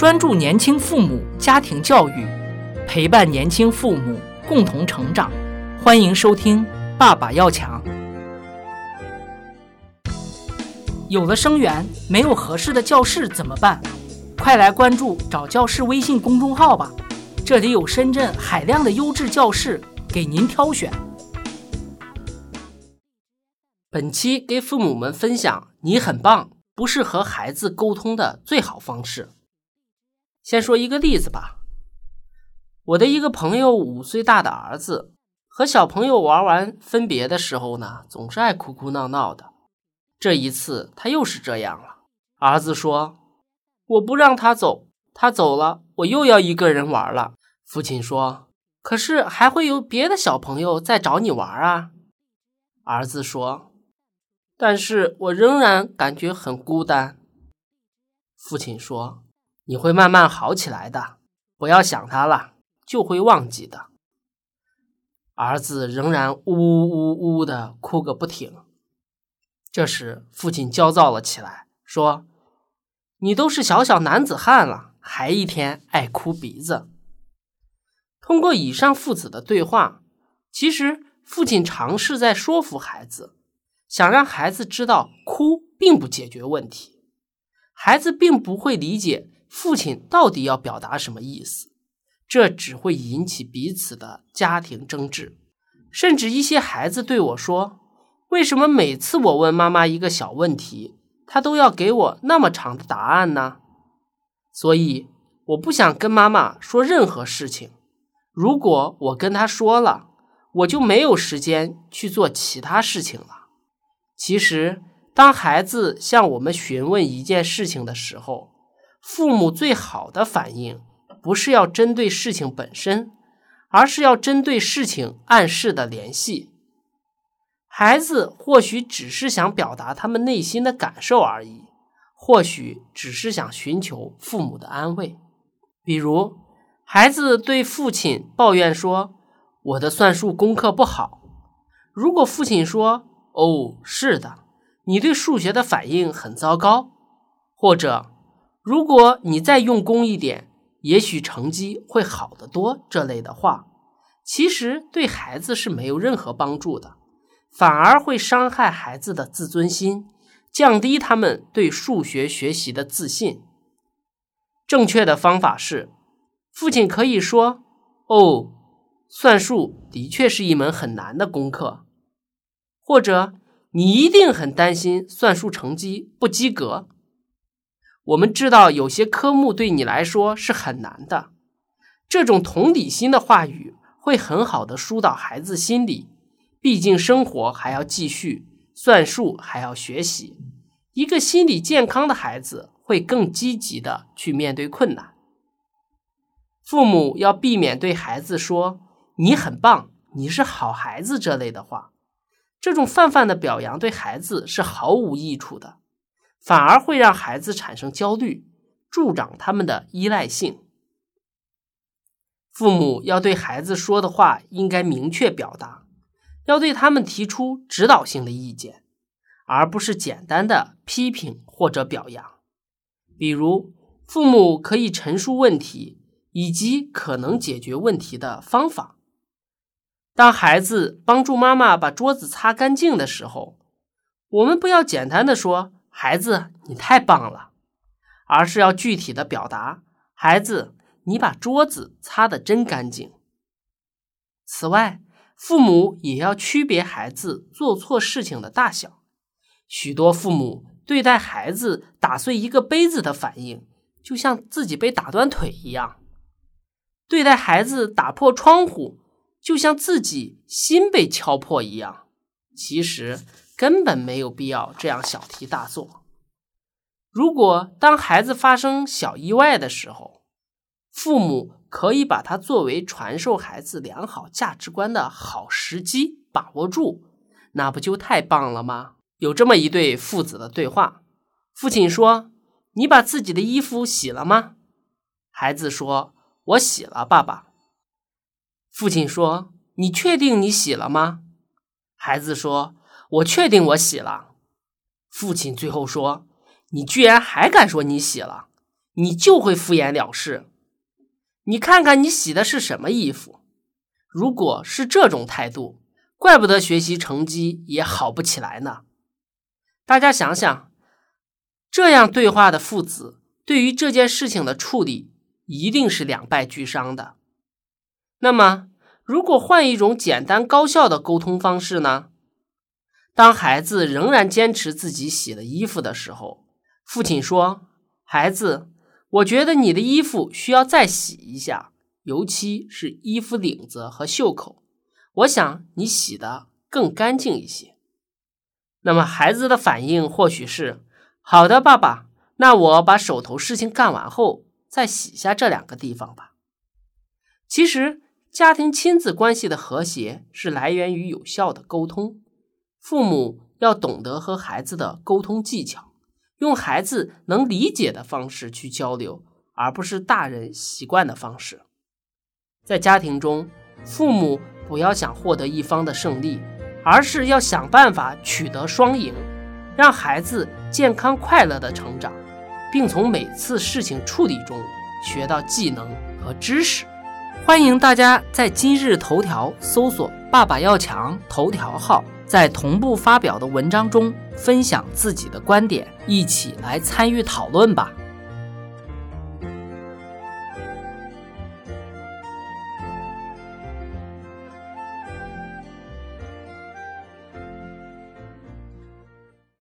专注年轻父母家庭教育，陪伴年轻父母共同成长。欢迎收听《爸爸要强》。有了生源，没有合适的教室怎么办？快来关注“找教室”微信公众号吧，这里有深圳海量的优质教室给您挑选。本期给父母们分享：你很棒，不是和孩子沟通的最好方式。先说一个例子吧。我的一个朋友五岁大的儿子和小朋友玩完分别的时候呢，总是爱哭哭闹闹的。这一次他又是这样了。儿子说：“我不让他走，他走了，我又要一个人玩了。”父亲说：“可是还会有别的小朋友在找你玩啊。”儿子说。但是我仍然感觉很孤单。父亲说：“你会慢慢好起来的，不要想他了，就会忘记的。”儿子仍然呜呜呜的哭个不停。这时，父亲焦躁了起来，说：“你都是小小男子汉了，还一天爱哭鼻子。”通过以上父子的对话，其实父亲尝试在说服孩子。想让孩子知道，哭并不解决问题，孩子并不会理解父亲到底要表达什么意思，这只会引起彼此的家庭争执。甚至一些孩子对我说：“为什么每次我问妈妈一个小问题，她都要给我那么长的答案呢？”所以，我不想跟妈妈说任何事情。如果我跟她说了，我就没有时间去做其他事情了。其实，当孩子向我们询问一件事情的时候，父母最好的反应不是要针对事情本身，而是要针对事情暗示的联系。孩子或许只是想表达他们内心的感受而已，或许只是想寻求父母的安慰。比如，孩子对父亲抱怨说：“我的算术功课不好。”如果父亲说，哦，是的，你对数学的反应很糟糕。或者，如果你再用功一点，也许成绩会好得多。这类的话，其实对孩子是没有任何帮助的，反而会伤害孩子的自尊心，降低他们对数学学习的自信。正确的方法是，父亲可以说：“哦，算术的确是一门很难的功课。”或者你一定很担心算术成绩不及格。我们知道有些科目对你来说是很难的，这种同理心的话语会很好的疏导孩子心理。毕竟生活还要继续，算术还要学习。一个心理健康的孩子会更积极的去面对困难。父母要避免对孩子说“你很棒，你是好孩子”这类的话。这种泛泛的表扬对孩子是毫无益处的，反而会让孩子产生焦虑，助长他们的依赖性。父母要对孩子说的话应该明确表达，要对他们提出指导性的意见，而不是简单的批评或者表扬。比如，父母可以陈述问题以及可能解决问题的方法。当孩子帮助妈妈把桌子擦干净的时候，我们不要简单的说“孩子，你太棒了”，而是要具体的表达“孩子，你把桌子擦得真干净”。此外，父母也要区别孩子做错事情的大小。许多父母对待孩子打碎一个杯子的反应，就像自己被打断腿一样；对待孩子打破窗户。就像自己心被敲破一样，其实根本没有必要这样小题大做。如果当孩子发生小意外的时候，父母可以把它作为传授孩子良好价值观的好时机把握住，那不就太棒了吗？有这么一对父子的对话：父亲说：“你把自己的衣服洗了吗？”孩子说：“我洗了，爸爸。”父亲说：“你确定你洗了吗？”孩子说：“我确定我洗了。”父亲最后说：“你居然还敢说你洗了？你就会敷衍了事。你看看你洗的是什么衣服？如果是这种态度，怪不得学习成绩也好不起来呢。大家想想，这样对话的父子，对于这件事情的处理，一定是两败俱伤的。那么，如果换一种简单高效的沟通方式呢？当孩子仍然坚持自己洗了衣服的时候，父亲说：“孩子，我觉得你的衣服需要再洗一下，尤其是衣服领子和袖口，我想你洗的更干净一些。”那么孩子的反应或许是：“好的，爸爸，那我把手头事情干完后再洗下这两个地方吧。”其实，家庭亲子关系的和谐是来源于有效的沟通。父母要懂得和孩子的沟通技巧，用孩子能理解的方式去交流，而不是大人习惯的方式。在家庭中，父母不要想获得一方的胜利，而是要想办法取得双赢，让孩子健康快乐的成长，并从每次事情处理中学到技能和知识。欢迎大家在今日头条搜索“爸爸要强”头条号。在同步发表的文章中分享自己的观点，一起来参与讨论吧。